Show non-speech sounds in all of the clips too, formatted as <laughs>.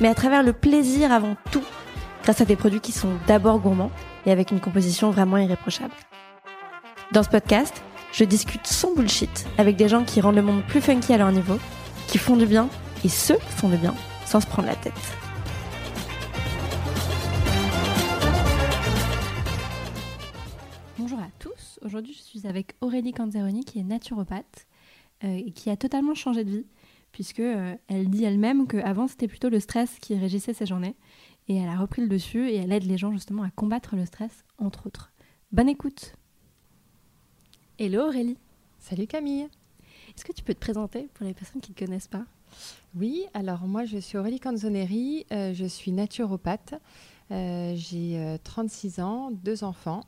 mais à travers le plaisir avant tout, grâce à des produits qui sont d'abord gourmands et avec une composition vraiment irréprochable. Dans ce podcast, je discute sans bullshit avec des gens qui rendent le monde plus funky à leur niveau, qui font du bien et ceux qui font du bien sans se prendre la tête. Bonjour à tous, aujourd'hui je suis avec Aurélie Canzeroni qui est naturopathe euh, et qui a totalement changé de vie puisque euh, elle dit elle-même qu'avant c'était plutôt le stress qui régissait ses journées. Et elle a repris le dessus et elle aide les gens justement à combattre le stress entre autres. Bonne écoute. Hello Aurélie. Salut Camille. Est-ce que tu peux te présenter pour les personnes qui ne te connaissent pas? Oui, alors moi je suis Aurélie Canzoneri, euh, je suis naturopathe, euh, j'ai 36 ans, deux enfants.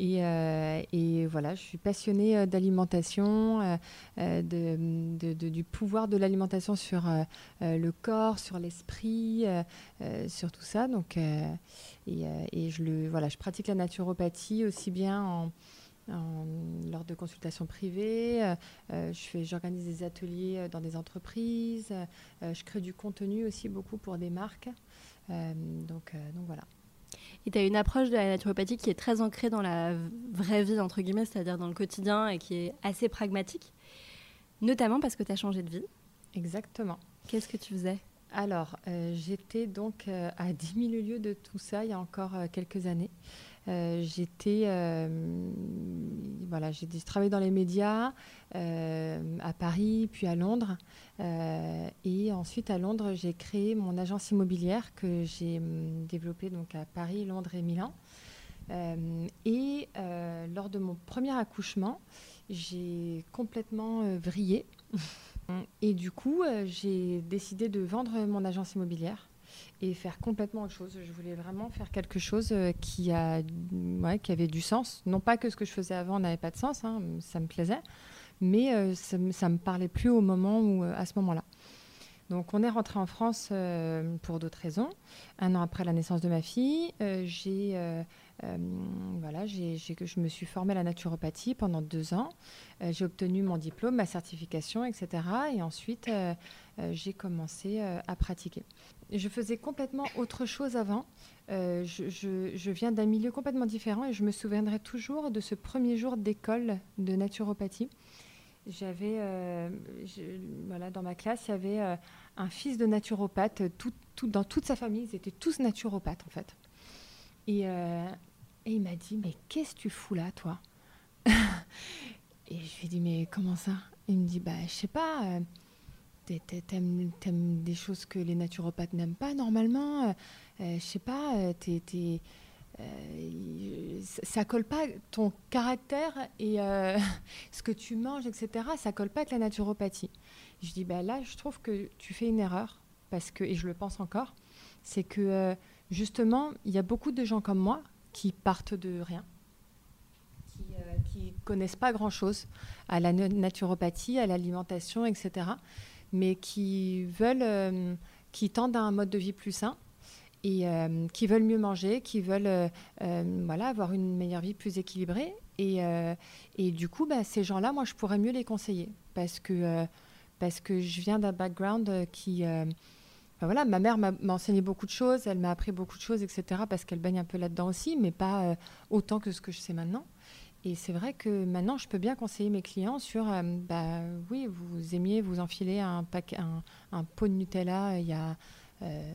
Euh, et, voilà, je suis passionnée euh, d'alimentation, euh, du pouvoir de l'alimentation sur le corps, sur l'esprit, sur tout ça. Donc, et, je, voilà, je pratique la naturopathie aussi bien en, lors de consultations privées, j'organise des ateliers dans des entreprises, je crée du contenu aussi beaucoup pour des marques. donc, donc voilà. Et tu as une approche de la naturopathie qui est très ancrée dans la vraie vie, entre guillemets, c'est-à-dire dans le quotidien et qui est assez pragmatique, notamment parce que tu as changé de vie. Exactement. Qu'est-ce que tu faisais? Alors, euh, j'étais donc euh, à 10 000 lieues de tout ça il y a encore euh, quelques années. J'étais, voilà, j'ai travaillé dans les médias à Paris, puis à Londres. et ensuite, à Londres, j'ai créé mon agence immobilière que j'ai hum, développée donc à Paris, Londres et Milan. et lors de mon premier accouchement, j'ai complètement vrillé. <laughs> et du coup, j'ai décidé de vendre mon agence immobilière et faire complètement autre chose. Je voulais vraiment faire quelque chose euh, qui, avait du sens. Non pas que ce que je faisais avant n'avait pas de sens, hein, ça me plaisait, mais euh, ça ne me parlait plus au moment où, euh, à ce moment-là. Donc on est rentré en France pour d'autres raisons. Un an après la naissance de ma fille, j'ai voilà, je me suis formée à la naturopathie pendant deux ans. j'ai obtenu mon diplôme, ma certification, etc. Et ensuite, j'ai commencé à pratiquer je faisais complètement autre chose avant. Euh, je, viens d'un milieu complètement différent et je me souviendrai toujours de ce premier jour d'école de naturopathie. J'avais, euh, voilà, dans ma classe, il y avait euh, un fils de naturopathe. Dans toute sa famille, ils étaient tous naturopathes en fait. Et, il m'a dit, mais qu'est-ce que tu fous là, toi <laughs> Et je lui ai dit, mais comment ça Il me dit, bah, je sais pas t'aimes des choses que les naturopathes n'aiment pas normalement. Euh, euh, je sais pas, euh, t'es, ça colle pas ton caractère et <laughs> ce que tu manges, etc. Ça colle pas avec la naturopathie. Je dis bah là, je trouve que tu fais une erreur parce que et je le pense encore, c'est que justement il y a beaucoup de gens comme moi qui partent de rien, qui, qui connaissent pas grand chose à la naturopathie, à l'alimentation, etc mais qui veulent, euh, qui tendent à un mode de vie plus sain et euh, qui veulent mieux manger, qui veulent euh, voilà, avoir une meilleure vie plus équilibrée. Et, et du coup, bah, ces gens-là, moi, je pourrais mieux les conseiller parce que, parce que je viens d'un background qui... voilà, ma mère m'a enseigné beaucoup de choses, elle m'a appris beaucoup de choses, etc., parce qu'elle baigne un peu là-dedans aussi, mais pas autant que ce que je sais maintenant. Et c'est vrai que maintenant, je peux bien conseiller mes clients sur, euh, bah, oui, vous aimiez vous enfiler un, pot de Nutella euh, il y a, euh,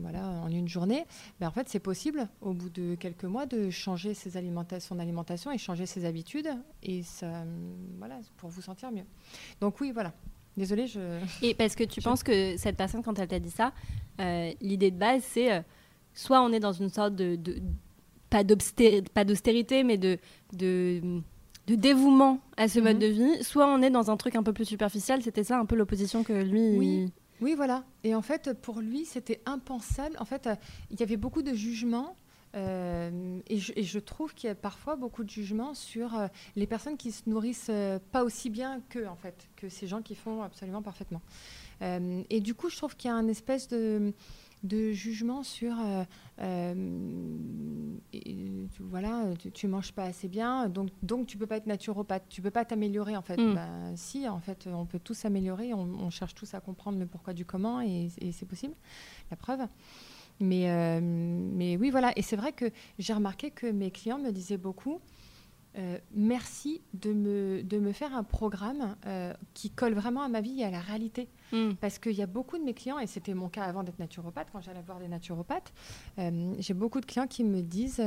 voilà, en une journée. En fait, c'est possible, au bout de quelques mois, de changer son alimentation et changer ses habitudes, et ça, voilà, pour vous sentir mieux. Donc oui, voilà. Désolée, je... Et parce que tu penses que cette personne, quand elle t'a dit ça, l'idée de base, c'est soit on est dans une sorte de pas d'austérité, mais de, de, de, dévouement à ce mode mhm. de vie, soit on est dans un truc un peu plus superficiel. C'était ça un peu l'opposition que lui. Oui. Oui, voilà. Et en fait, pour lui, c'était impensable. En fait, il y avait beaucoup de jugements. Et, je, trouve qu'il y a parfois beaucoup de jugements sur les personnes qui se nourrissent pas aussi bien qu'eux, en fait, que ces gens qui font absolument parfaitement. et du coup, je trouve qu'il y a un espèce de de jugement sur euh, euh, voilà tu, manges pas assez bien donc donc tu peux pas être naturopathe tu peux pas t'améliorer en fait mm. ben, si en fait on peut tous s'améliorer on, cherche tous à comprendre le pourquoi du comment et, c'est possible la preuve mais euh, mais oui voilà et c'est vrai que j'ai remarqué que mes clients me disaient beaucoup euh, merci de me, de me faire un programme euh, qui colle vraiment à ma vie et à la réalité. Hmm. Parce qu'il y a beaucoup de mes clients, et c'était mon cas avant d'être naturopathe, quand j'allais voir des naturopathes, euh, j'ai beaucoup de clients qui me disent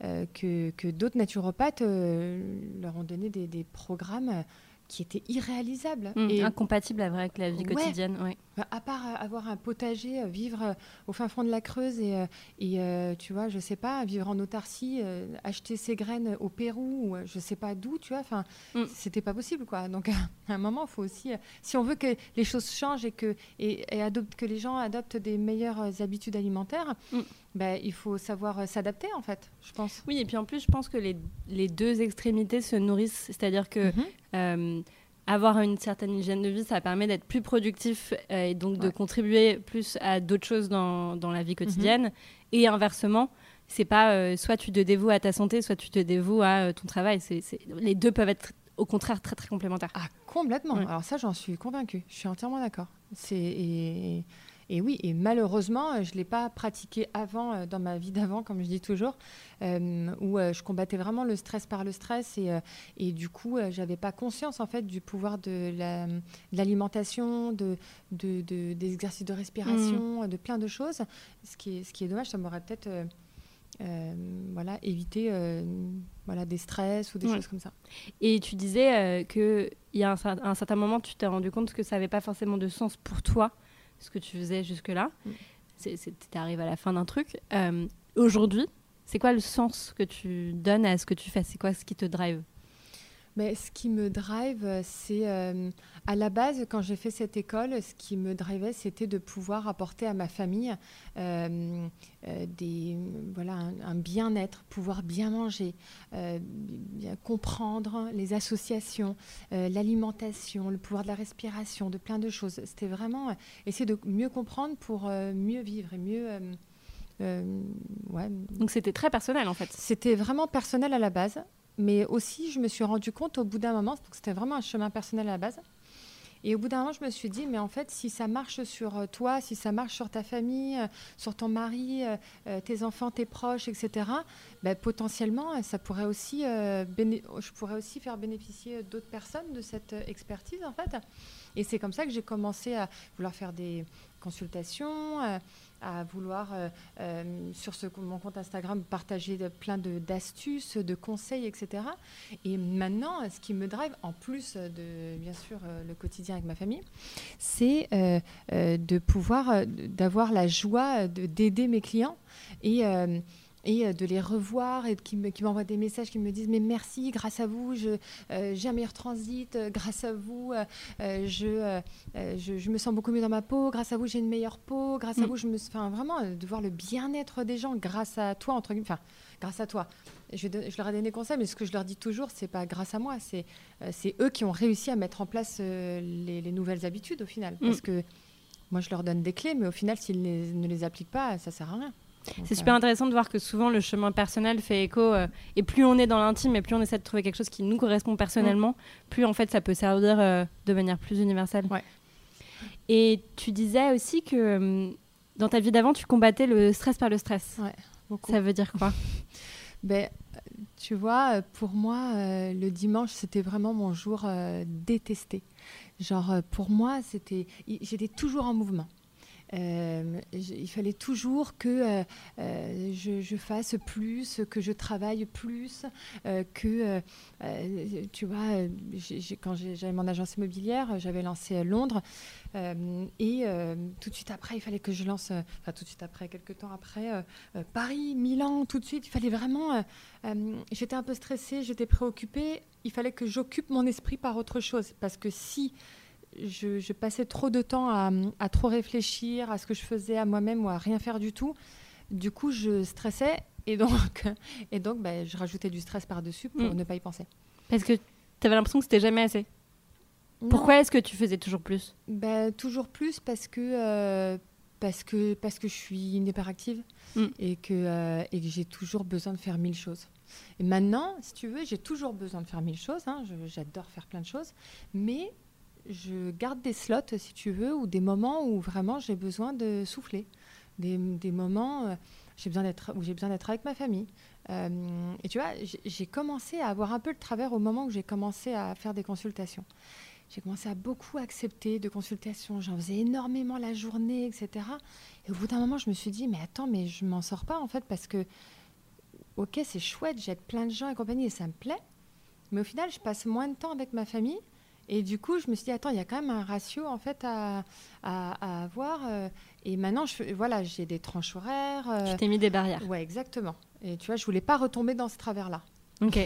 que, que d'autres naturopathes leur ont donné des, des programmes qui était irréalisable. Mmh, et incompatible avec la vie quotidienne. Ouais. À part euh, avoir un potager, euh, vivre euh, au fin fond de la Creuse et, et tu vois, je sais pas, vivre en autarcie, acheter ses graines au Pérou ou je sais pas d'où, tu vois, enfin, mmh. c'était pas possible quoi. Donc <laughs> à un moment, il faut aussi, si on veut que les choses changent et que, et, adopte, que les gens adoptent des meilleures habitudes alimentaires, mmh. Bah, il faut savoir s'adapter en fait, je pense. Oui, et puis en plus, je pense que les, les deux extrémités se nourrissent, c'est-à-dire que euh, avoir une certaine hygiène de vie, ça permet d'être plus productif euh, et donc de contribuer plus à d'autres choses dans, dans, la vie quotidienne. Mhm. Et inversement, c'est pas euh, soit tu te dévoues à ta santé, soit tu te dévoues à ton travail. C'est, les deux peuvent être au contraire très très complémentaires. Ah, complètement. Alors ça, j'en suis convaincue. Je suis entièrement d'accord. C'est et et oui, et malheureusement, euh, je ne l'ai pas pratiqué avant, euh, dans ma vie d'avant, comme je dis toujours, euh, où je combattais vraiment le stress par le stress. Et, et du coup, je n'avais pas conscience, en fait, du pouvoir de l'alimentation, de, de, des exercices de respiration, mmh. de plein de choses. Ce qui est, ce qui est dommage, ça m'aurait peut-être... voilà, évité voilà, des stress ou des choses comme ça. Et tu disais qu'il y a un, un, certain moment, tu t'es rendu compte que ça n'avait pas forcément de sens pour toi ce que tu faisais jusque-là. Mm. Tu arrivé à la fin d'un truc. Euh, aujourd'hui, c'est quoi le sens que tu donnes à ce que tu fais? C'est quoi ce qui te drive? Mais ce qui me drive, c'est euh, à la base, quand j'ai fait cette école, ce qui me drivait, c'était de pouvoir apporter à ma famille euh, euh, des, voilà, un, bien-être, pouvoir bien manger, bien comprendre les associations, l'alimentation, le pouvoir de la respiration, de plein de choses. C'était vraiment essayer de mieux comprendre pour mieux vivre et mieux. ouais. Donc c'était très personnel en fait. C'était vraiment personnel à la base. Mais aussi, je me suis rendu compte au bout d'un moment, c'était vraiment un chemin personnel à la base. Et au bout d'un moment, je me suis dit, mais en fait, si ça marche sur euh, toi, si ça marche sur ta famille, euh, sur ton mari, euh, tes enfants, tes proches, etc., ben, potentiellement, ça pourrait aussi, je pourrais aussi faire bénéficier d'autres personnes de cette expertise, en fait. Et c'est comme ça que j'ai commencé à vouloir faire des consultations, à vouloir, euh, euh, sur mon compte Instagram, partager de, plein d'astuces, de, conseils, etc. Et maintenant, ce qui me drive, en plus de, bien sûr, euh, le quotidien avec ma famille, c'est de pouvoir, d'avoir la joie d'aider mes clients. Et et euh, de les revoir et qui m'envoient des messages qui me disent mais merci, grâce à vous, euh, j'ai un meilleur transit, euh, grâce à vous, je, je, me sens beaucoup mieux dans ma peau, grâce à vous, j'ai une meilleure peau, grâce à mm. vous, je me, enfin vraiment de voir le bien-être des gens grâce à toi entre guillemets, enfin grâce à toi. Je, je, leur ai donné des conseils, mais ce que je leur dis toujours, c'est pas grâce à moi, c'est c'est eux qui ont réussi à mettre en place les, nouvelles habitudes au final, mm. parce que moi je leur donne des clés, mais au final s'ils ne les appliquent pas, ça sert à rien. C'est super intéressant de voir que souvent le chemin personnel fait écho euh, et plus on est dans l'intime et plus on essaie de trouver quelque chose qui nous correspond personnellement, plus en fait ça peut servir euh, de manière plus universelle. Et tu disais aussi que euh, dans ta vie d'avant, tu combattais le stress par le stress. Ça veut dire quoi? <laughs> Ben, tu vois, pour moi, le dimanche, c'était vraiment mon jour détesté. Genre, pour moi, c'était, j'étais toujours en mouvement. Euh, il fallait toujours que euh, euh, je, fasse plus, que je travaille plus, que, tu vois, quand j'avais mon agence immobilière, j'avais lancé Londres, et tout de suite après, il fallait que je lance, enfin tout de suite après, quelques temps après, Paris, Milan, tout de suite, il fallait vraiment, j'étais un peu stressée, j'étais préoccupée, il fallait que j'occupe mon esprit par autre chose, parce que si je, passais trop de temps à, trop réfléchir à ce que je faisais à moi-même ou à rien faire du tout. Du coup, je stressais et donc, <laughs> et donc bah, je rajoutais du stress par-dessus pour mm. ne pas y penser. Parce que tu avais l'impression que c'était jamais assez Pourquoi est-ce que tu faisais toujours plus? Bah, Toujours plus parce que, euh, parce, que, parce que je suis une hyperactive mm. et que, euh, et que j'ai toujours besoin de faire mille choses. Et maintenant, si tu veux, j'ai toujours besoin de faire mille choses. Hein. J'adore faire plein de choses. Mais je garde des slots, si tu veux, ou des moments où vraiment j'ai besoin de souffler. Des, moments euh, où j'ai besoin d'être avec ma famille. Euh, et tu vois, j'ai commencé à avoir un peu le travers au moment où j'ai commencé à faire des consultations. J'ai commencé à beaucoup accepter de consultations. J'en faisais énormément la journée, etc. Et au bout d'un moment, je me suis dit, mais attends, mais je m'en sors pas en fait parce que, ok, c'est chouette, j'aide plein de gens et compagnie et ça me plaît. Mais au final, je passe moins de temps avec ma famille et du coup, je me suis dit, attends, il y a quand même un ratio en fait à, à, avoir. Euh, et maintenant, je, voilà, j'ai des tranches horaires. Euh, tu t'es mis des barrières. Ouais, exactement. Et tu vois, je voulais pas retomber dans ce travers-là. Ok.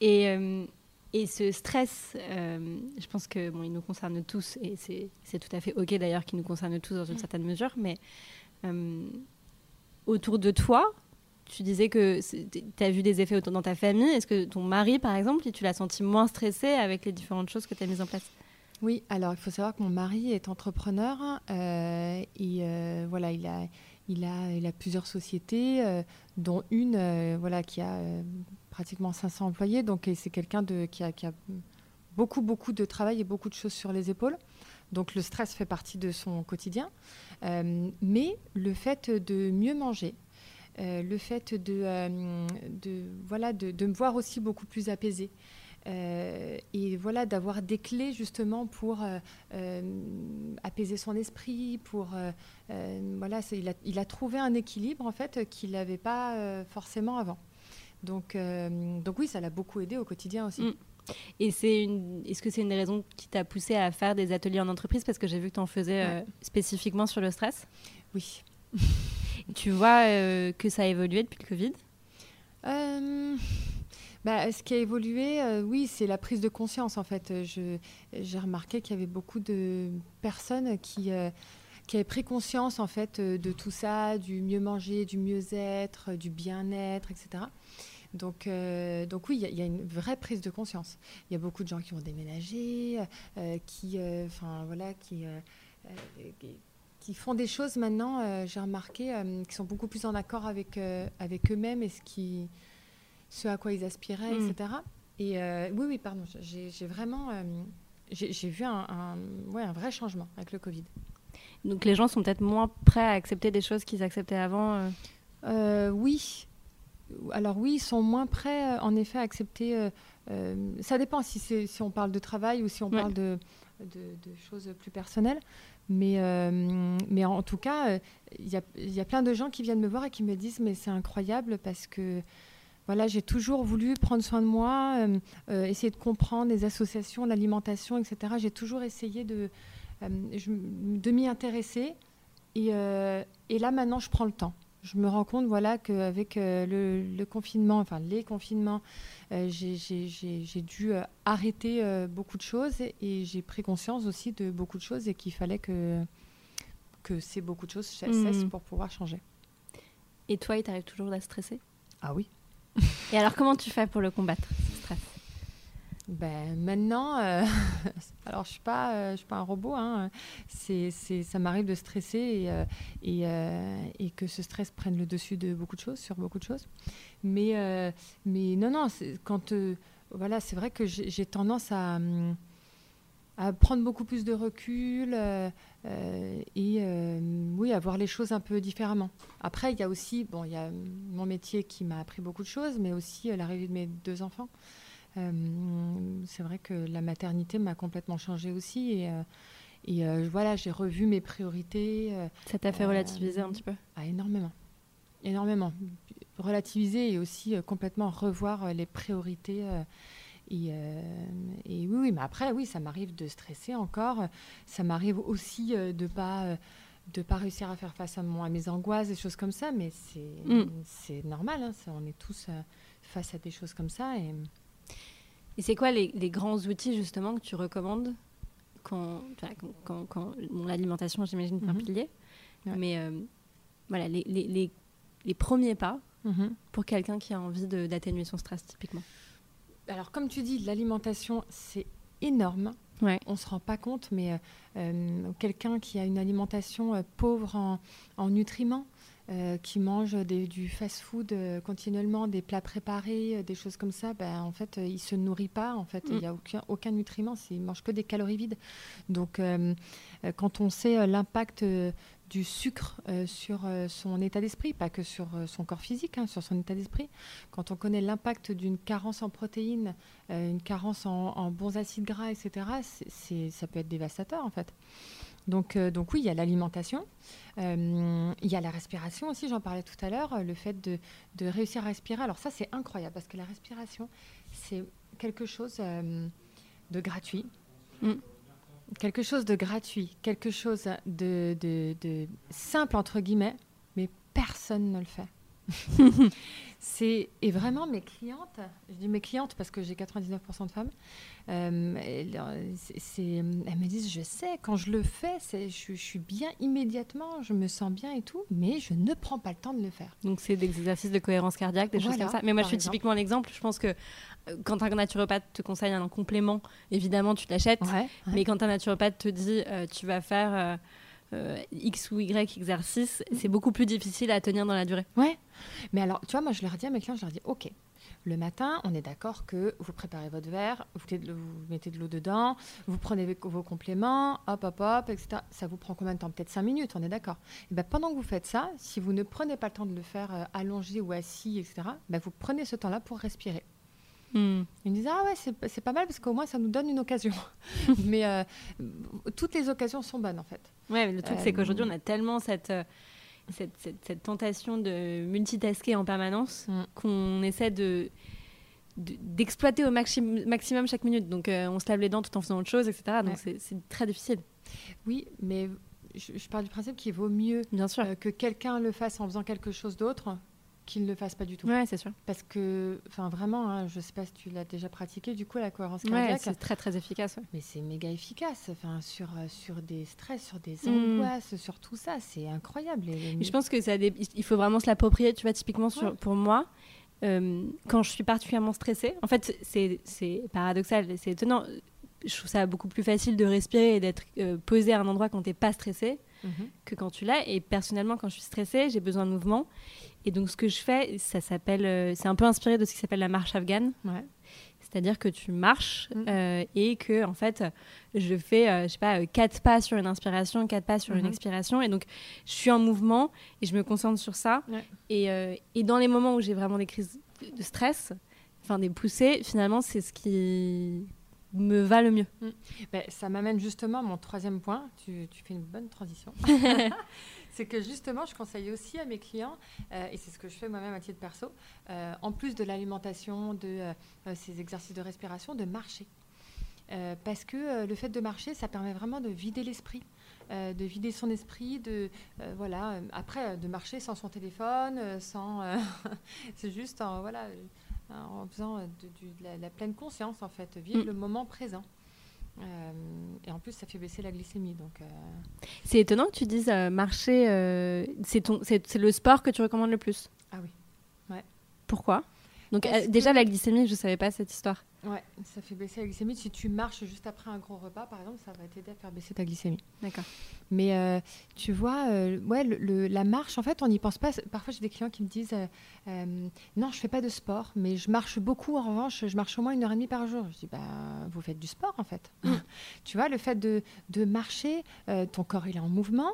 Et, euh, et ce stress, je pense que bon, il nous concerne tous, et c'est tout à fait ok d'ailleurs qu'il nous concerne tous dans une certaine mesure, mais autour de toi, tu disais que tu as vu des effets dans ta famille. Est-ce que ton mari, par exemple, tu l'as senti moins stressé avec les différentes choses que tu as mises en place? Oui, alors il faut savoir que mon mari est entrepreneur euh, et euh, voilà, il a, il, a, il a plusieurs sociétés, euh, dont une voilà, qui a pratiquement 500 employés. Donc c'est quelqu'un qui a, qui a beaucoup, beaucoup de travail et beaucoup de choses sur les épaules. Donc le stress fait partie de son quotidien. mais le fait de mieux manger, le fait de, euh, de voilà, de, de, me voir aussi beaucoup plus apaisée. Euh, et voilà d'avoir des clés justement pour apaiser son esprit pour voilà il a, il a, trouvé un équilibre en fait qu'il n'avait pas forcément avant donc donc oui ça l'a beaucoup aidé au quotidien aussi mm. Et c'est une... est-ce que c'est une des raisons qui t'a poussé à faire des ateliers en entreprise? Parce que j'ai vu que tu en faisais spécifiquement sur le stress. Oui. <laughs> Tu vois euh, que ça a évolué depuis le Covid? Euh, bah, Ce qui a évolué, euh, oui, c'est la prise de conscience en fait. J'ai remarqué qu'il y avait beaucoup de personnes qui, qui avaient pris conscience en fait de tout ça, du mieux manger, du mieux-être, du bien-être, etc. Donc, donc oui, il y, a une vraie prise de conscience. Il y a beaucoup de gens qui ont déménagé, qui, voilà, qui font des choses maintenant, euh, j'ai remarqué, euh, qui sont beaucoup plus en accord avec, euh, avec eux-mêmes et ce, qui, ce à quoi ils aspiraient, etc. Et mm. oui, oui, pardon, j'ai vraiment j'ai vu un, un, ouais, un, vrai changement avec le Covid. Donc les gens sont peut-être moins prêts à accepter des choses qu'ils acceptaient avant Oui. Alors oui, ils sont moins prêts, en effet, à accepter... ça dépend si, si on parle de travail ou si on parle de, de, de, choses plus personnelles. Mais, euh, mais en tout cas, il y, a, plein de gens qui viennent me voir et qui me disent mais c'est incroyable parce que voilà, j'ai toujours voulu prendre soin de moi, euh, euh, essayer de comprendre les associations, l'alimentation, etc. J'ai toujours essayé de, de m'y intéresser. Et, et, là, maintenant, je prends le temps. Je me rends compte voilà, qu'avec le, le, confinement, enfin les confinements, euh, j'ai dû euh, arrêter euh, beaucoup de choses et, j'ai pris conscience aussi de beaucoup de choses et qu'il fallait que, que ces beaucoup de choses cessent hmm. pour pouvoir changer. Et toi, il t'arrive toujours à stresser? Ah oui. et alors, comment tu fais pour le combattre, ben, maintenant, <laughs> alors je suis je suis pas un robot. Hein. C'est, ça m'arrive de stresser et, et, et, que ce stress prenne le dessus de beaucoup de choses, sur beaucoup de choses. Mais, euh, mais non, non, quand. Euh, voilà, c'est vrai que j'ai tendance à, hum, à, prendre beaucoup plus de recul euh, et oui, à voir les choses un peu différemment. Après, il y a aussi, bon, il y a mon métier qui m'a appris beaucoup de choses, mais aussi l'arrivée de mes deux enfants. C'est vrai que la maternité m'a complètement changé aussi et, et voilà, j'ai revu mes priorités. Ça t'a fait relativiser un petit peu? ah, Énormément. Énormément relativiser et aussi euh, complètement revoir euh, les priorités. Euh, et, et, oui, oui, mais après, oui, ça m'arrive de stresser encore. Ça m'arrive aussi de pas de pas réussir à faire face à, mon, à mes angoisses, des choses comme ça. Mais c'est mm. normal. Hein, on est tous face à des choses comme ça. Et, et c'est quoi les, les, grands outils justement que tu recommandes quand, quand, quand l'alimentation, j'imagine, c'est un mhm. pilier. Mais euh, voilà, les, les, les, premiers pas mhm. pour quelqu'un qui a envie d'atténuer son stress, typiquement. Alors, comme tu dis, l'alimentation, c'est énorme. Ouais. On ne se rend pas compte, mais euh, euh, quelqu'un qui a une alimentation pauvre en, en nutriments, euh, qui mangent du fast-food euh, continuellement, des plats préparés, euh, des choses comme ça, ben, en fait, il se nourrit pas. En fait, il n'y a mm. aucun, aucun nutriment. Il mange que des calories vides. Donc, quand on sait l'impact du sucre sur son état d'esprit, pas que sur son corps physique, hein, sur son état d'esprit. Quand on connaît l'impact d'une carence en protéines, une carence en, en, bons acides gras, etc., ça peut être dévastateur en fait. Donc, euh, donc oui, il y a l'alimentation, euh, il y a la respiration aussi, j'en parlais tout à l'heure, le fait de, réussir à respirer. Alors ça, c'est incroyable parce que la respiration, c'est quelque chose euh, de gratuit. Mm. Quelque chose de gratuit, quelque chose de, de simple, entre guillemets, mais personne ne le fait. <laughs> c'est et vraiment mes clientes, je dis mes clientes parce que j'ai 99% de femmes, euh, c'est, elles me disent je sais quand je le fais, c'est, je, suis bien immédiatement, je me sens bien et tout, mais je ne prends pas le temps de le faire. Donc c'est des exercices de cohérence cardiaque, des choses comme ça. Mais moi je suis typiquement l'exemple. Je pense que euh, quand un naturopathe te conseille un complément, évidemment tu l'achètes. Mais quand un naturopathe te dit euh, tu vas faire euh, X ou Y exercice, c'est beaucoup plus difficile à tenir dans la durée. Ouais. Mais alors, tu vois, moi, je leur dis à mes clients, je leur dis, OK, le matin, on est d'accord que vous préparez votre verre, vous, mettez de l'eau dedans, vous prenez vos compléments, hop, hop, hop, etc. Ça vous prend combien de temps? Peut-être 5 minutes, on est d'accord. Et ben, pendant que vous faites ça, si vous ne prenez pas le temps de le faire euh, allongé ou assis, etc., ben, vous prenez ce temps-là pour respirer. Hmm. Ils me disent Ah ouais, c'est pas mal parce qu'au moins ça nous donne une occasion. <laughs> mais euh, toutes les occasions sont bonnes en fait. Ouais, le truc c'est qu'aujourd'hui on a tellement cette, euh, cette, cette, tentation de multitasker en permanence hmm. qu'on essaie de d'exploiter au maximum chaque minute. Donc euh, on se lave les dents tout en faisant autre chose, etc. Donc c'est très difficile. Oui, mais je, je, pars du principe qu'il vaut mieux Bien sûr. que quelqu'un le fasse en faisant quelque chose d'autre qu'il ne le fasse pas du tout. Ouais, c'est sûr. Parce que, enfin, vraiment, hein, je ne sais pas si tu l'as déjà pratiqué, du coup, la cohérence cardiaque. Ouais, c'est très, très efficace. Mais c'est méga efficace. Enfin, sur, euh, sur des stress, sur des mm. angoisses, sur tout ça, c'est incroyable. Et, je pense que ça il faut vraiment se l'approprier. Tu vois, typiquement, sur, pour moi, euh, quand je suis particulièrement stressée, en fait, c'est paradoxal, c'est étonnant. Je trouve ça beaucoup plus facile de respirer et d'être euh, posé à un endroit quand tu n'es pas stressé mhm. que quand tu l'as. Et personnellement, quand je suis stressée, j'ai besoin de mouvement. Et donc, ce que je fais, ça s'appelle, euh, c'est un peu inspiré de ce qui s'appelle la marche afghane. C'est-à-dire que tu marches mm. euh, et que, en fait, je fais, euh, je sais pas, quatre pas sur une inspiration, quatre pas sur une mm-hmm. expiration. Et donc, je suis en mouvement et je me concentre sur ça. Et, et, dans les moments où j'ai vraiment des crises de stress, enfin des poussées, finalement, c'est ce qui me va le mieux. Mm. Ben, ça m'amène justement à mon troisième point. Tu, tu fais une bonne transition. <laughs> c'est que justement, je conseille aussi à mes clients, euh, et c'est ce que je fais moi-même à titre perso, euh, en plus de l'alimentation, de euh, ces exercices de respiration, de marcher. parce que le fait de marcher, ça permet vraiment de vider l'esprit. de vider son esprit, de voilà. Après, de marcher sans son téléphone, sans, <laughs> c'est juste en voilà, en faisant de, la, pleine conscience en fait, vivre mm. le moment présent. Euh, et en plus, ça fait baisser la glycémie. Donc, euh. C'est étonnant que tu dises euh, marcher, c'est le sport que tu recommandes le plus. Ah oui. Ouais. Pourquoi? Donc déjà, la glycémie, je ne savais pas cette histoire. Ouais, ça fait baisser la glycémie. Si tu marches juste après un gros repas, par exemple, ça va t'aider à faire baisser ta glycémie. D'accord. Mais euh, tu vois, euh, ouais, le, la marche, en fait, on n'y pense pas. Parfois, j'ai des clients qui me disent euh, Non, je fais pas de sport, mais je marche beaucoup. En revanche, je marche au moins une heure et demie par jour. Je dis bah, Vous faites du sport, en fait. Mm. <laughs> tu vois, le fait de, de marcher, ton corps, il est en mouvement.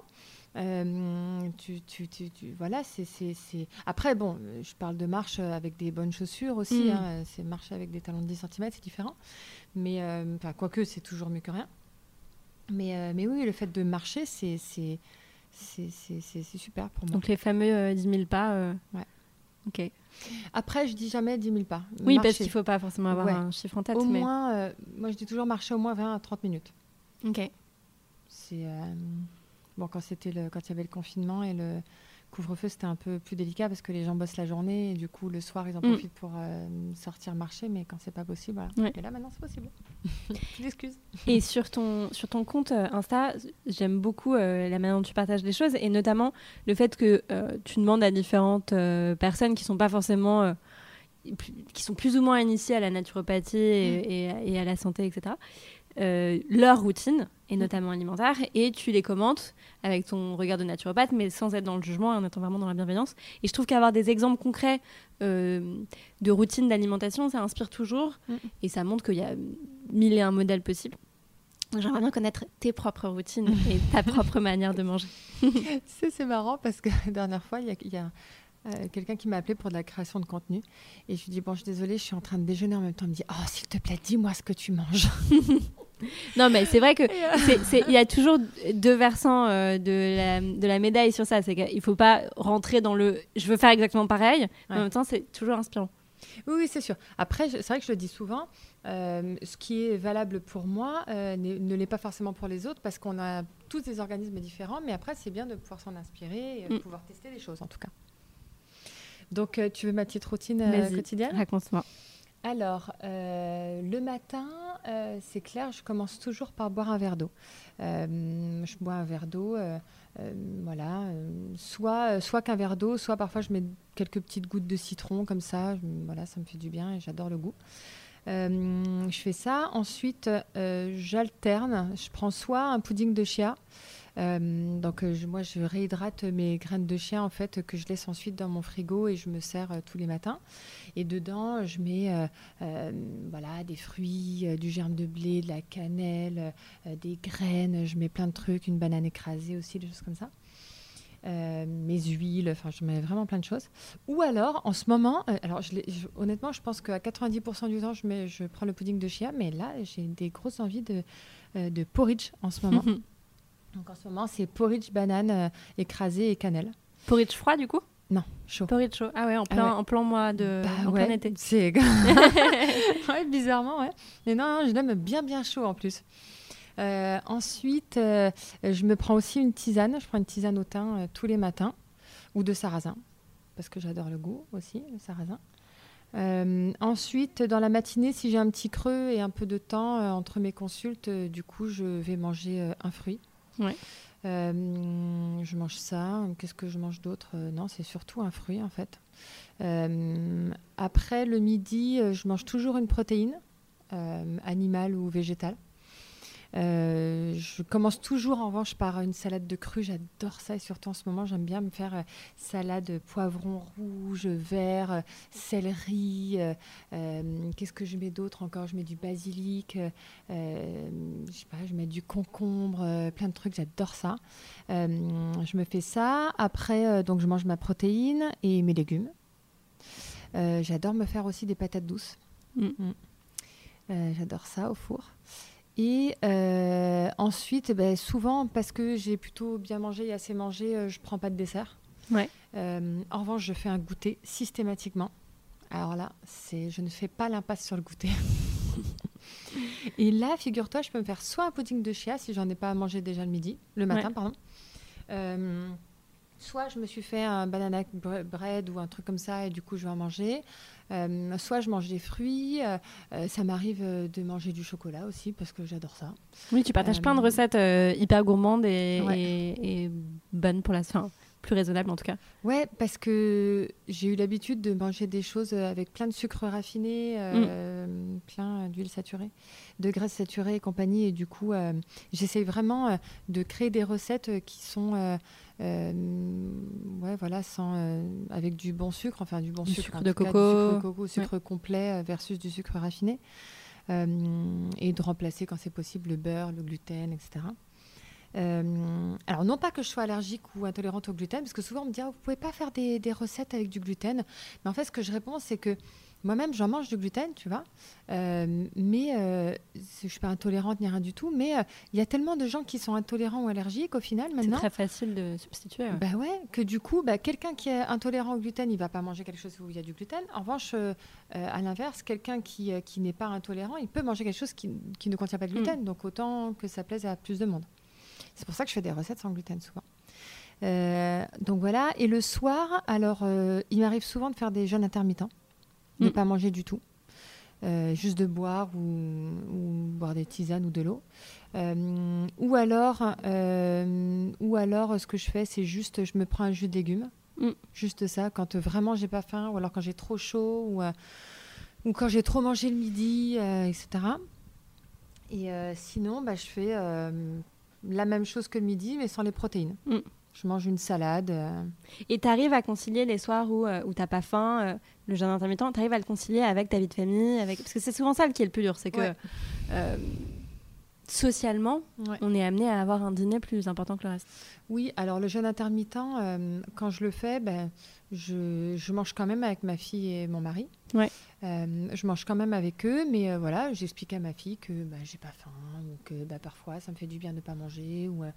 Euh, tu, tu, tu, voilà, c'est, Après, bon, je parle de marche avec des bonnes chaussures aussi. Mm. Hein, c'est marcher avec des talons de 10 cm, c'est différent. Mais, euh, quoique, c'est toujours mieux que rien. Mais, euh, mais oui, le fait de marcher, c'est, c'est, c'est, super pour moi. Donc, les fameux 10 000 pas. Ouais. Ok. Après, je dis jamais 10 000 pas. Oui, parce qu'il ne faut pas forcément avoir un chiffre en tête. Au moins, moi, je dis toujours marcher au moins 20 à 30 minutes. Ok. C'est bon, quand c'était le, quand il y avait le confinement et le couvre-feu, c'était un peu plus délicat parce que les gens bossent la journée et du coup, le soir, ils en Mm. profitent pour euh, sortir marcher. Mais quand c'est pas possible, voilà. Ouais. Et là, maintenant, c'est possible. <laughs> Plus d'excuses. Et sur ton, sur ton compte euh, Insta, j'aime beaucoup euh, la manière dont tu partages les choses et notamment le fait que euh, tu demandes à différentes personnes qui sont pas forcément. qui sont plus ou moins initiées à la naturopathie et, et- et à la santé, etc., euh, leur routine, et notamment alimentaire, et tu les commentes avec ton regard de naturopathe, mais sans être dans le jugement, en étant vraiment dans la bienveillance. Et je trouve qu'avoir des exemples concrets euh, de routine d'alimentation, ça inspire toujours, Mm. et ça montre qu'il y a mille et un modèles possibles. J'aimerais bien connaître tes propres routines <laughs> et ta propre manière de manger. <laughs> c'est marrant parce que la dernière fois, il y a, il y a, euh, quelqu'un qui m'a appelé pour de la création de contenu. Et je lui dis Bon, je suis désolée, je suis en train de déjeuner en même temps. Il me dit Oh, s'il te plaît, dis-moi ce que tu manges. <laughs> Non, mais c'est vrai que euh, il y a toujours deux versants euh, de, la, de la médaille sur ça. C'est qu'il faut pas rentrer dans le je veux faire exactement pareil, mais en Ouais. même temps, c'est toujours inspirant. Oui, oui, c'est sûr. Après, c'est vrai que je le dis souvent, euh, ce qui est valable pour moi euh, ne l'est pas forcément pour les autres parce qu'on a tous des organismes différents, mais après, c'est bien de pouvoir s'en inspirer et Mm. pouvoir tester des choses en tout cas. Donc, tu veux ma petite routine quotidienne? Raconte-moi. Alors, euh, le matin, euh, c'est clair, je commence toujours par boire un verre d'eau. Euh, je bois un verre d'eau, voilà, soit, soit qu'un verre d'eau, soit parfois je mets quelques petites gouttes de citron comme ça, voilà, ça me fait du bien et j'adore le goût. Je fais ça. Ensuite, j'alterne. Je prends soit un pudding de chia. Euh, donc, euh, moi, je réhydrate mes graines de chia en fait que je laisse ensuite dans mon frigo et je me sers euh, tous les matins. Et dedans, je mets voilà, des fruits, du germe de blé, de la cannelle, des graines. Je mets plein de trucs, une banane écrasée aussi, des choses comme ça. Mes huiles, enfin, je mets vraiment plein de choses. Ou alors, en ce moment, alors honnêtement, je pense qu'à 90% du temps, je, prends le pudding de chia, mais là, j'ai des grosses envies de porridge en ce moment. <laughs> Donc en ce moment, c'est porridge, banane euh, écrasée et cannelle. Porridge froid, du coup? Non, chaud. Porridge chaud. Ah ouais, en plein, ouais. en plein mois de. Bah en plein ouais, été. C'est <laughs> <laughs> ouais, bizarrement, ouais. Mais non, non, je l'aime bien, bien chaud en plus. Euh, ensuite, euh, je me prends aussi une tisane. Je prends une tisane au thym tous les matins ou de sarrasin parce que j'adore le goût aussi, le sarrasin. Euh, ensuite, dans la matinée, si j'ai un petit creux et un peu de temps euh, entre mes consultes, euh, du coup, je vais manger un fruit. Euh, je mange ça. Qu'est-ce que je mange d'autre? Euh, Non, c'est surtout un fruit en fait. Euh, après le midi, je mange toujours une protéine, animale ou végétale. Euh, je commence toujours en revanche par une salade de cru. J'adore ça et surtout en ce moment, j'aime bien me faire euh, salade poivron rouge, vert, euh, céleri. euh, euh, Qu'est-ce que je mets d'autre encore? Je mets du basilic, euh, euh, je sais pas, je mets du concombre, euh, plein de trucs. J'adore ça. Euh, je me fais ça. Après, euh, donc je mange ma protéine et mes légumes. Euh, J'adore me faire aussi des patates douces. Mm. Euh, J'adore ça au four. Et euh, ensuite, eh ben, souvent, parce que j'ai plutôt bien mangé et assez mangé, euh, je prends pas de dessert. Ouais. Euh, en revanche, je fais un goûter systématiquement. Alors là, c'est, je ne fais pas l'impasse sur le goûter. <laughs> et là, figure-toi, je peux me faire soit un pudding de chia si j'en ai pas à manger déjà le midi, le matin, Ouais. pardon. Soit je me suis fait un banana bre- bread ou un truc comme ça et du coup je vais en manger. Euh, soit je mange des fruits. euh, ça m'arrive euh, de manger du chocolat aussi parce que j'adore ça. Oui, tu partages Euh, plein de recettes hyper gourmandes et, Ouais. et- et bonnes pour la fin. Plus raisonnables en tout cas. Ouais, parce que j'ai eu l'habitude de manger des choses avec plein de sucre raffiné, euh, plein d'huile saturée, de graisses saturées et compagnie. Et du coup, euh, j'essaye vraiment euh, de créer des recettes euh, qui sont, euh, euh, ouais, voilà, sans, euh, avec du bon sucre, enfin du bon Du sucre, de cas, du sucre de coco, sucre complet euh, versus du sucre raffiné, Euh, et de remplacer quand c'est possible le beurre, le gluten, etc. Euh, alors, non pas que je sois allergique ou intolérante au gluten, parce que souvent on me dit ah, vous pouvez pas faire des, des recettes avec du gluten. Mais en fait, ce que je réponds, c'est que moi-même, j'en mange du gluten, tu vois, Euh, mais euh, je suis pas intolérante ni rien du tout. Mais euh, il y a tellement de gens qui sont intolérants ou allergiques au final C'est maintenant. très facile de substituer. ouais. Bah ouais, que du coup, bah, quelqu'un qui est intolérant au gluten, il va pas manger quelque chose où il y a du gluten. En revanche, à l'inverse, quelqu'un qui, qui n'est pas intolérant, il peut manger quelque chose qui, qui ne contient pas de gluten. Donc autant que ça plaise à plus de monde. C'est pour ça que je fais des recettes sans gluten souvent. donc voilà. Et le soir, alors, il m'arrive souvent de faire des jeûnes intermittents, de ne mm. pas manger du tout. juste de boire ou, ou, boire des tisanes ou de l'eau. ou alors, ou alors, ce que je fais, c'est juste, je me prends un jus de légumes, mm. juste ça, quand vraiment j'ai pas faim, ou alors quand j'ai trop chaud, ou, ou quand j'ai trop mangé le midi, etc. Et euh, sinon, bah, je fais euh, la même chose que le midi, mais sans les protéines. Mm. Je mange une salade. Euh. Et tu arrives à concilier les soirs où, où tu n'as pas faim, le jeûne intermittent, tu arrives à le concilier avec ta vie de famille avec... Parce que c'est souvent ça qui est le plus dur, c'est que socialement, on est amené à avoir un dîner plus important que le reste. Oui, alors le jeûne intermittent, quand je le fais, ben, je, mange quand même avec ma fille et mon mari. Ouais. Euh, je mange quand même avec eux, mais euh, voilà, j'explique à ma fille que bah, j'ai pas faim ou que bah, parfois ça me fait du bien de ne pas manger ou, euh,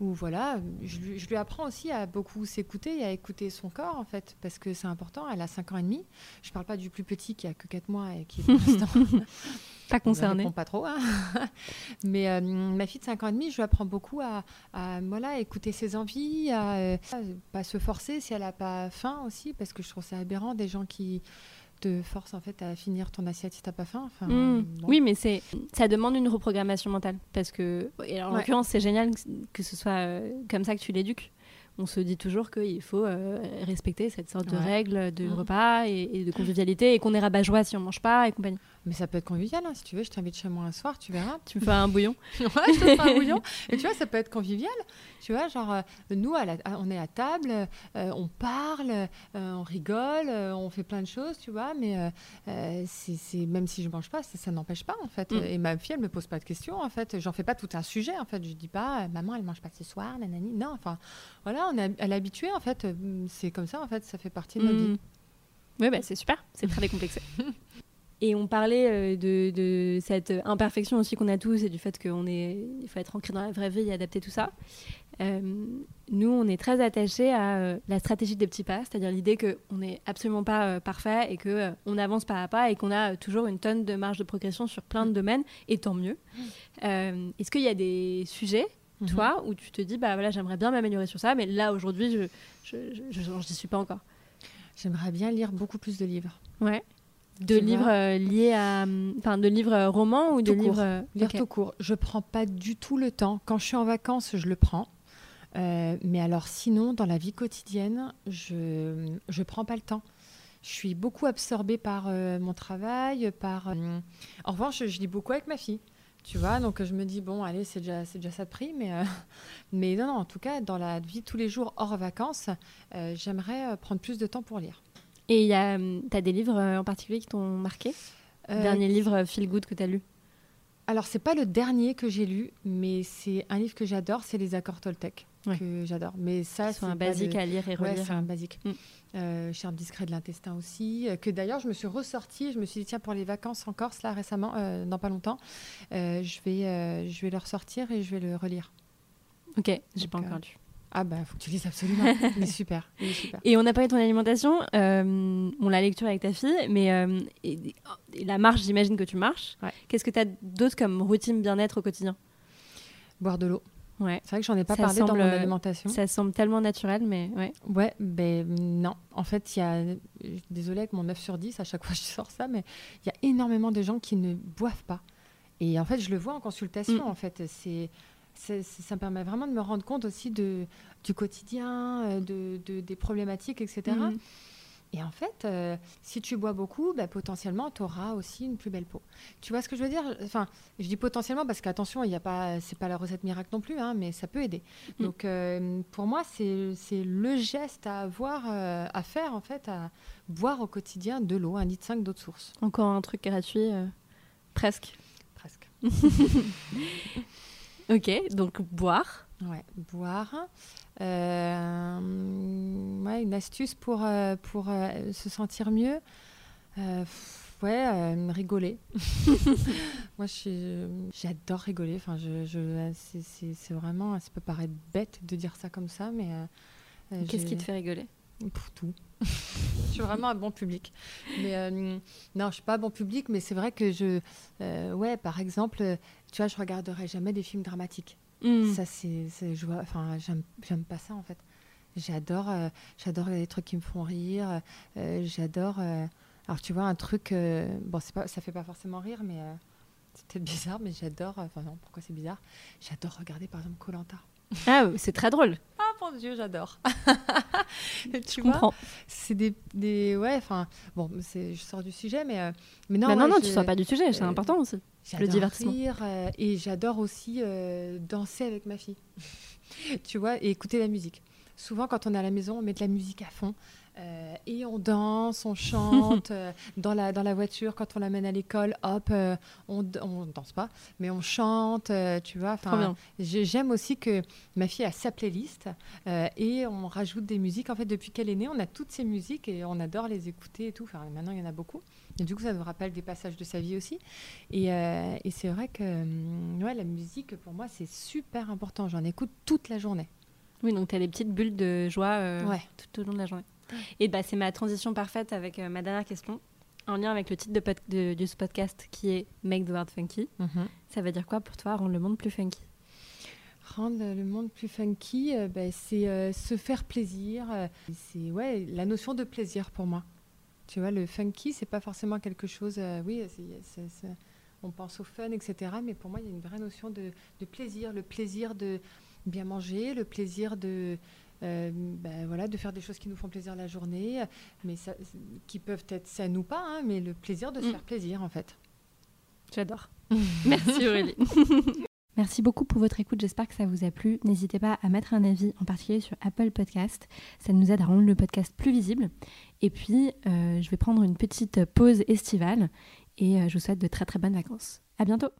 ou voilà. Je, lui apprends aussi à beaucoup s'écouter et à écouter son corps en fait, parce que c'est important. Elle a 5 ans et demi. Je parle pas du plus petit qui a que 4 mois et qui est <laughs> pas concerné. pas trop. Hein. <laughs> Mais ma fille de 5 ans et demi, je lui apprends beaucoup à, voilà, écouter ses envies, à, pas se forcer si elle n'a pas faim aussi, parce que je trouve ça aberrant des gens qui te force en fait à finir ton assiette si t'as pas faim. Enfin, mmh. Oui, mais c'est ça demande une reprogrammation mentale parce que et en l'occurrence c'est génial que ce soit euh, comme ça que tu l'éduques. On se dit toujours qu'il faut euh, respecter cette sorte de règle de mmh. repas et, de convivialité et qu'on est rabat-joie si on mange pas et compagnie. Mais ça peut être convivial, hein, si tu veux, je t'invite chez moi un soir, tu verras. Tu me <laughs> fais un bouillon <laughs> Ouais, je te fais un <laughs> bouillon. Et tu vois, ça peut être convivial. Tu vois, genre, euh, nous, on est à table, euh, on parle, euh, on rigole, on fait plein de choses, tu vois, mais c'est même si je mange pas, ça, n'empêche pas, en fait. Mm. Et ma fille, elle me pose pas de questions, en fait. J'en fais pas tout un sujet, en fait. Je dis pas, maman, elle mange pas ce soir, nanani. Non, enfin, voilà, on est, elle est habituée, en fait. C'est comme ça, en fait, ça fait partie de notre mm. vie. Oui, bah, c'est super, c'est très décomplexé. Et on parlait euh, de, cette imperfection aussi qu'on a tous et du fait qu'il il faut être ancré dans la vraie vie et adapter tout ça. Euh, nous, on est très attachés à euh, la stratégie des petits pas, c'est-à-dire l'idée qu'on n'est absolument pas parfait et qu'on on avance pas à pas et qu'on a toujours une tonne de marge de progression sur plein de domaines, et tant mieux. Est-ce qu'il y a des sujets mhm. toi, où tu te dis, bah voilà, j'aimerais bien m'améliorer sur ça, mais là, aujourd'hui, je n'y suis pas encore? J'aimerais bien lire beaucoup plus de livres. Ouais. De livres euh, liés à. Enfin, de livres euh, romans ou de livres. Euh, lire tout court. Je prends pas du tout le temps. Quand je suis en vacances, je le prends. mais alors, sinon, dans la vie quotidienne, je ne prends pas le temps. Je suis beaucoup absorbée par mon travail, par. En revanche, je, lis beaucoup avec ma fille. Tu vois, donc je me dis, bon, allez, c'est déjà, déjà ça de prix, mais, <laughs> mais non, non, en tout cas, dans la vie tous les jours hors vacances, j'aimerais prendre plus de temps pour lire. Et tu as des livres euh, en particulier qui t'ont marqué? Euh, Dernier livre euh, Feel Good que tu as lu? Alors, c'est pas le dernier que j'ai lu, mais c'est un livre que j'adore, c'est Les Accords Toltec. que j'adore. Mais ça, c'est un basique à lire et relire. Ouais, c'est un basique. Mm. Euh, Charme discret de l'intestin aussi, que d'ailleurs je me suis ressortie. Je me suis dit tiens pour les vacances en Corse là récemment, dans pas longtemps, je vais je vais le ressortir et je vais le relire. Ok, j'ai pas encore lu. Ah bah faut que tu lises absolument. <laughs> il, est super, Et on n'a pas eu ton alimentation, euh, on l'a lecture avec ta fille, mais euh, la marche, j'imagine que tu marches. Qu'est-ce que tu as d'autre comme routine bien-être au quotidien? Boire de l'eau. Ouais. C'est vrai que j'en ai pas parlé dans mon alimentation. Ça semble tellement naturel, mais ouais. Ouais, ben non. En fait, il y a. Désolée avec mon 9 sur 10, à chaque fois <laughs> je sors ça, mais il y a énormément de gens qui ne boivent pas. Et en fait, je le vois en consultation, mm. en fait. C'est ça me permet vraiment de me rendre compte aussi de, du quotidien, euh, de, des problématiques, etc. Mhm. Et en fait, euh, si tu bois beaucoup, bah, potentiellement, tu auras aussi une plus belle peau. Tu vois ce que je veux dire? Enfin, je dis potentiellement parce qu'attention, il n'y a pas, c'est pas la recette miracle non plus, hein, mais ça peut aider. Mhm. Donc, euh, pour moi, c'est, le geste à avoir, à faire en fait, à boire au quotidien de l'eau, un litre 5 d'eau de source. Encore un truc gratuit, presque. Presque. <laughs> Ok, donc boire. Ouais, boire. Euh, ouais, une astuce pour, euh, pour euh, se sentir mieux. ouais, rigoler. <laughs> <laughs> Moi, j'adore rigoler. Enfin, je, je c'est vraiment, ça peut paraître bête de dire ça comme ça, mais. Qu'est-ce qui te fait rigoler? Pour tout. <laughs> je suis vraiment un bon public. Mais non, je suis pas un bon public, mais c'est vrai que je, ouais, par exemple, tu vois, je regarderai jamais des films dramatiques. Hmm. Ça, c'est, je vois, enfin, j'aime pas ça en fait. J'adore, j'adore les trucs qui me font rire. j'adore. alors tu vois un truc, bon c'est pas, ça fait pas forcément rire, mais c'est peut-être bizarre, mais j'adore. Enfin non, pourquoi c'est bizarre? J'adore regarder par exemple Colanta. Ah, c'est très drôle. <laughs> Ah mon dieu, j'adore. <laughs> tu comprends. C'est des, des, ouais, enfin bon, je sors du sujet, mais euh, mais non. Bah non, non, tu sors pas du sujet. C'est euh, important aussi. Le divertissement. Rire, euh, et j'adore aussi danser avec ma fille. <laughs> tu vois, et écouter la musique. Souvent, quand on est à la maison, on met de la musique à fond. Euh, et on danse, on chante <laughs> euh, dans, la, dans la voiture quand on l'amène à l'école. Hop, euh, on, on danse pas, mais on chante, tu vois. J'aime aussi que ma fille a sa playlist et on rajoute des musiques. En fait, depuis qu'elle est née, on a toutes ces musiques et on adore les écouter et tout. Enfin, maintenant, il y en a beaucoup. Et du coup, ça nous rappelle des passages de sa vie aussi. Et, et c'est vrai que hum, ouais, la musique, pour moi, c'est super important. J'en écoute toute la journée. Oui, donc tu as des petites bulles de joie tout au long de la journée. Et bah, c'est ma transition parfaite avec euh, ma dernière question, en lien avec le titre de, de, ce podcast qui est Make the World Funky. Mhm. Ça veut dire quoi pour toi, rendre le monde plus funky? Rendre le monde plus funky, euh, bah, c'est euh, se faire plaisir. c'est ouais, la notion de plaisir pour moi. Tu vois, le funky, c'est pas forcément quelque chose. oui, on pense au fun, etc. Mais pour moi, il y a une vraie notion de, de plaisir, le plaisir de bien manger, le plaisir de ben voilà, de faire des choses qui nous font plaisir la journée, mais ça, qui peuvent être saines ou pas, hein, mais le plaisir de se mm. faire plaisir en fait. J'adore. <laughs> Merci Aurélie. <laughs> Merci beaucoup pour votre écoute, j'espère que ça vous a plu. N'hésitez pas à mettre un avis, en particulier sur Apple Podcast. Ça nous aide à rendre le podcast plus visible. Et puis, euh, je vais prendre une petite pause estivale et euh, je vous souhaite de très très bonnes vacances. À bientôt